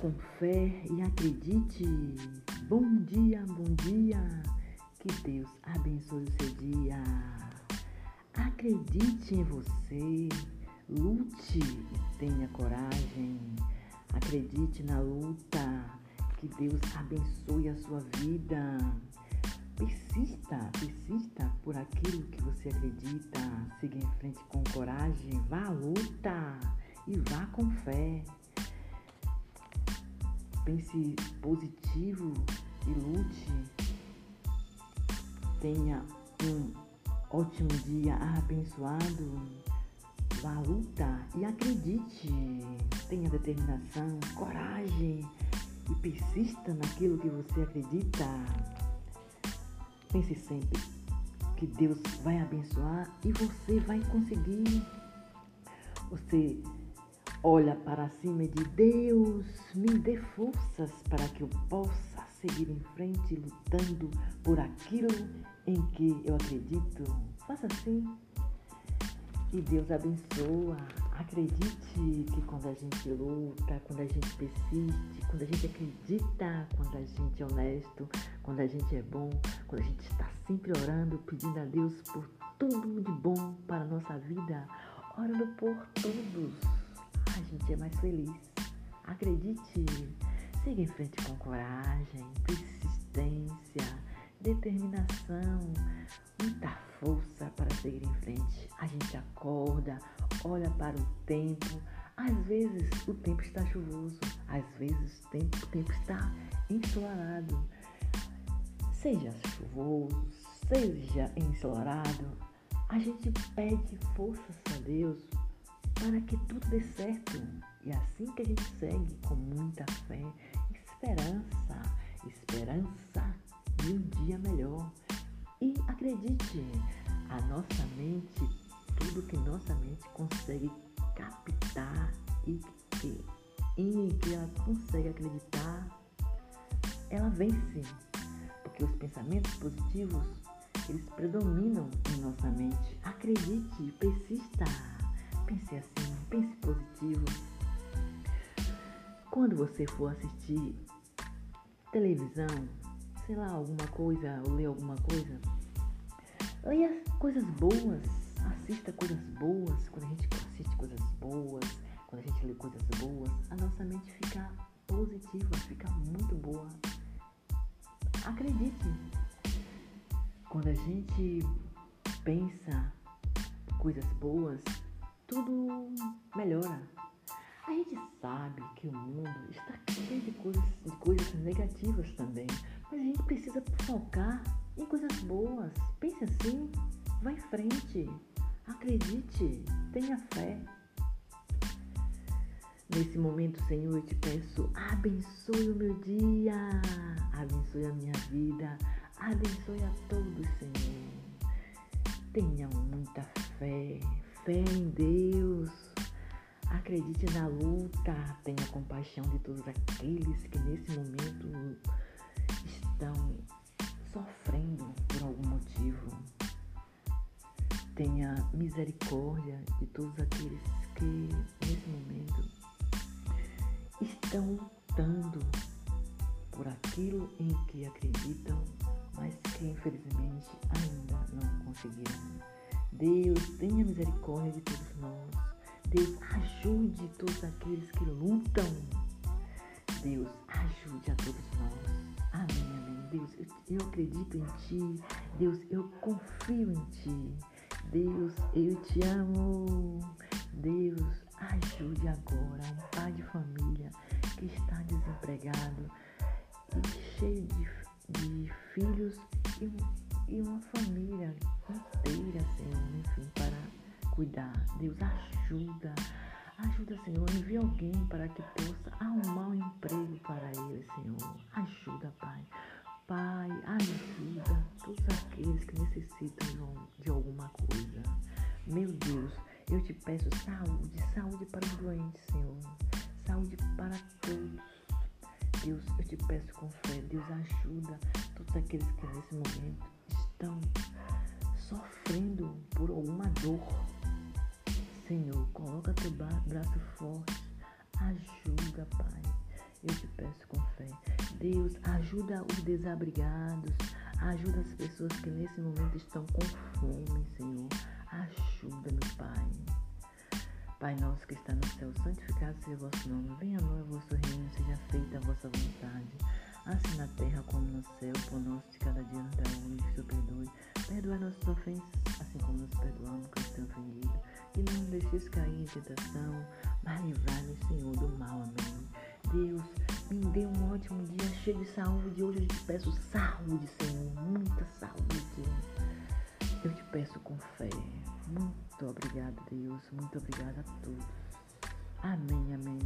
com fé e acredite. Bom dia, bom dia. Que Deus abençoe o seu dia. Acredite em você. Lute e tenha coragem. Acredite na luta. Que Deus abençoe a sua vida. Persista, persista por aquilo que você acredita. Siga em frente com coragem. Vá à luta e vá com fé pense positivo e lute. Tenha um ótimo dia abençoado. Vá luta e acredite. Tenha determinação, coragem e persista naquilo que você acredita. Pense sempre que Deus vai abençoar e você vai conseguir. Você olha para cima e diz: Deus, me dê forças para que eu possa seguir em frente lutando por aquilo em que eu acredito. Faça assim. E Deus abençoa. Acredite que quando a gente luta, quando a gente persiste, quando a gente acredita, quando a gente é honesto, quando a gente é bom, quando a gente está sempre orando, pedindo a Deus por tudo de bom para a nossa vida, orando por todos a gente é mais feliz. Acredite, siga em frente com coragem, persistência, determinação, muita força para seguir em frente. A gente acorda, olha para o tempo. Às vezes o tempo está chuvoso, às vezes o tempo, o tempo está ensolarado. Seja chuvoso, seja ensolarado, a gente pede forças a Deus para que tudo dê certo. E assim que a gente segue com muita fé, esperança, esperança de um dia melhor. E acredite, a nossa mente, tudo que nossa mente consegue captar e que, em que ela consegue acreditar, ela vence. Porque os pensamentos positivos, eles predominam em nossa mente. Acredite, persista. Pense assim, pense positivo. Quando você for assistir televisão, sei lá, alguma coisa, ou ler alguma coisa, leia coisas boas, assista coisas boas. Quando a gente assiste coisas boas, quando a gente lê coisas boas, a nossa mente fica positiva, fica muito boa. Acredite, quando a gente pensa coisas boas, tudo melhora. A gente sabe que o mundo está cheio de coisas, de coisas negativas também, mas a gente precisa focar em coisas boas. Pense assim, vá em frente, acredite, tenha fé. Nesse momento, Senhor, eu te peço, abençoe o meu dia, abençoe a minha vida, abençoe a todos, Senhor. Tenham muita fé, fé em Deus. Acredite na luta. Tenha compaixão de todos aqueles que nesse momento estão sofrendo por algum motivo. Tenha misericórdia de todos aqueles que nesse momento estão lutando por aquilo em que acreditam, mas que infelizmente ainda não conseguiram. Deus, tenha misericórdia de todos nós. Deus, ajude todos aqueles que lutam. Deus, ajude a todos nós. Amém, amém. Deus, eu, eu acredito em Ti. Deus, eu confio em Ti. Deus, eu te amo. Deus, ajude agora um pai de família que está desempregado e cheio de, de filhos e, e uma família inteira, Senhor, enfim, para cuidar. Deus ajuda. Ajuda, Senhor, envia alguém para que possa arrumar um emprego para ele, Senhor. Ajuda, Pai. Pai, ajuda todos aqueles que necessitam de alguma coisa. Meu Deus, eu te peço saúde, saúde para os doentes, Senhor. Saúde para todos. Deus, eu te peço com fé, Deus ajuda todos aqueles que nesse momento estão sofrendo por alguma dor, Senhor, coloca teu braço forte, ajuda, Pai. Eu te peço com fé. Deus, ajuda os desabrigados. Ajuda as pessoas que nesse momento estão com fome, Senhor. Ajuda, meu Pai. Pai nosso que está no céu, santificado seja o vosso nome. Venha a nós o vosso reino, seja feita a vossa vontade. Assim na terra como no céu, por nós de cada dia nos dá hoje, seu perdoe. Perdoa nossas ofensas, assim como nos perdoamos que nos tem ofendido. E não nos deixes cair em tentação, mas livrai-nos, Senhor, do mal. Amém. Deus, me dê um ótimo dia cheio de saúde. Hoje eu te peço saúde, Senhor, muita saúde. Eu te peço com fé. Muito obrigada, Deus. Muito obrigada a todos. Amém, amém.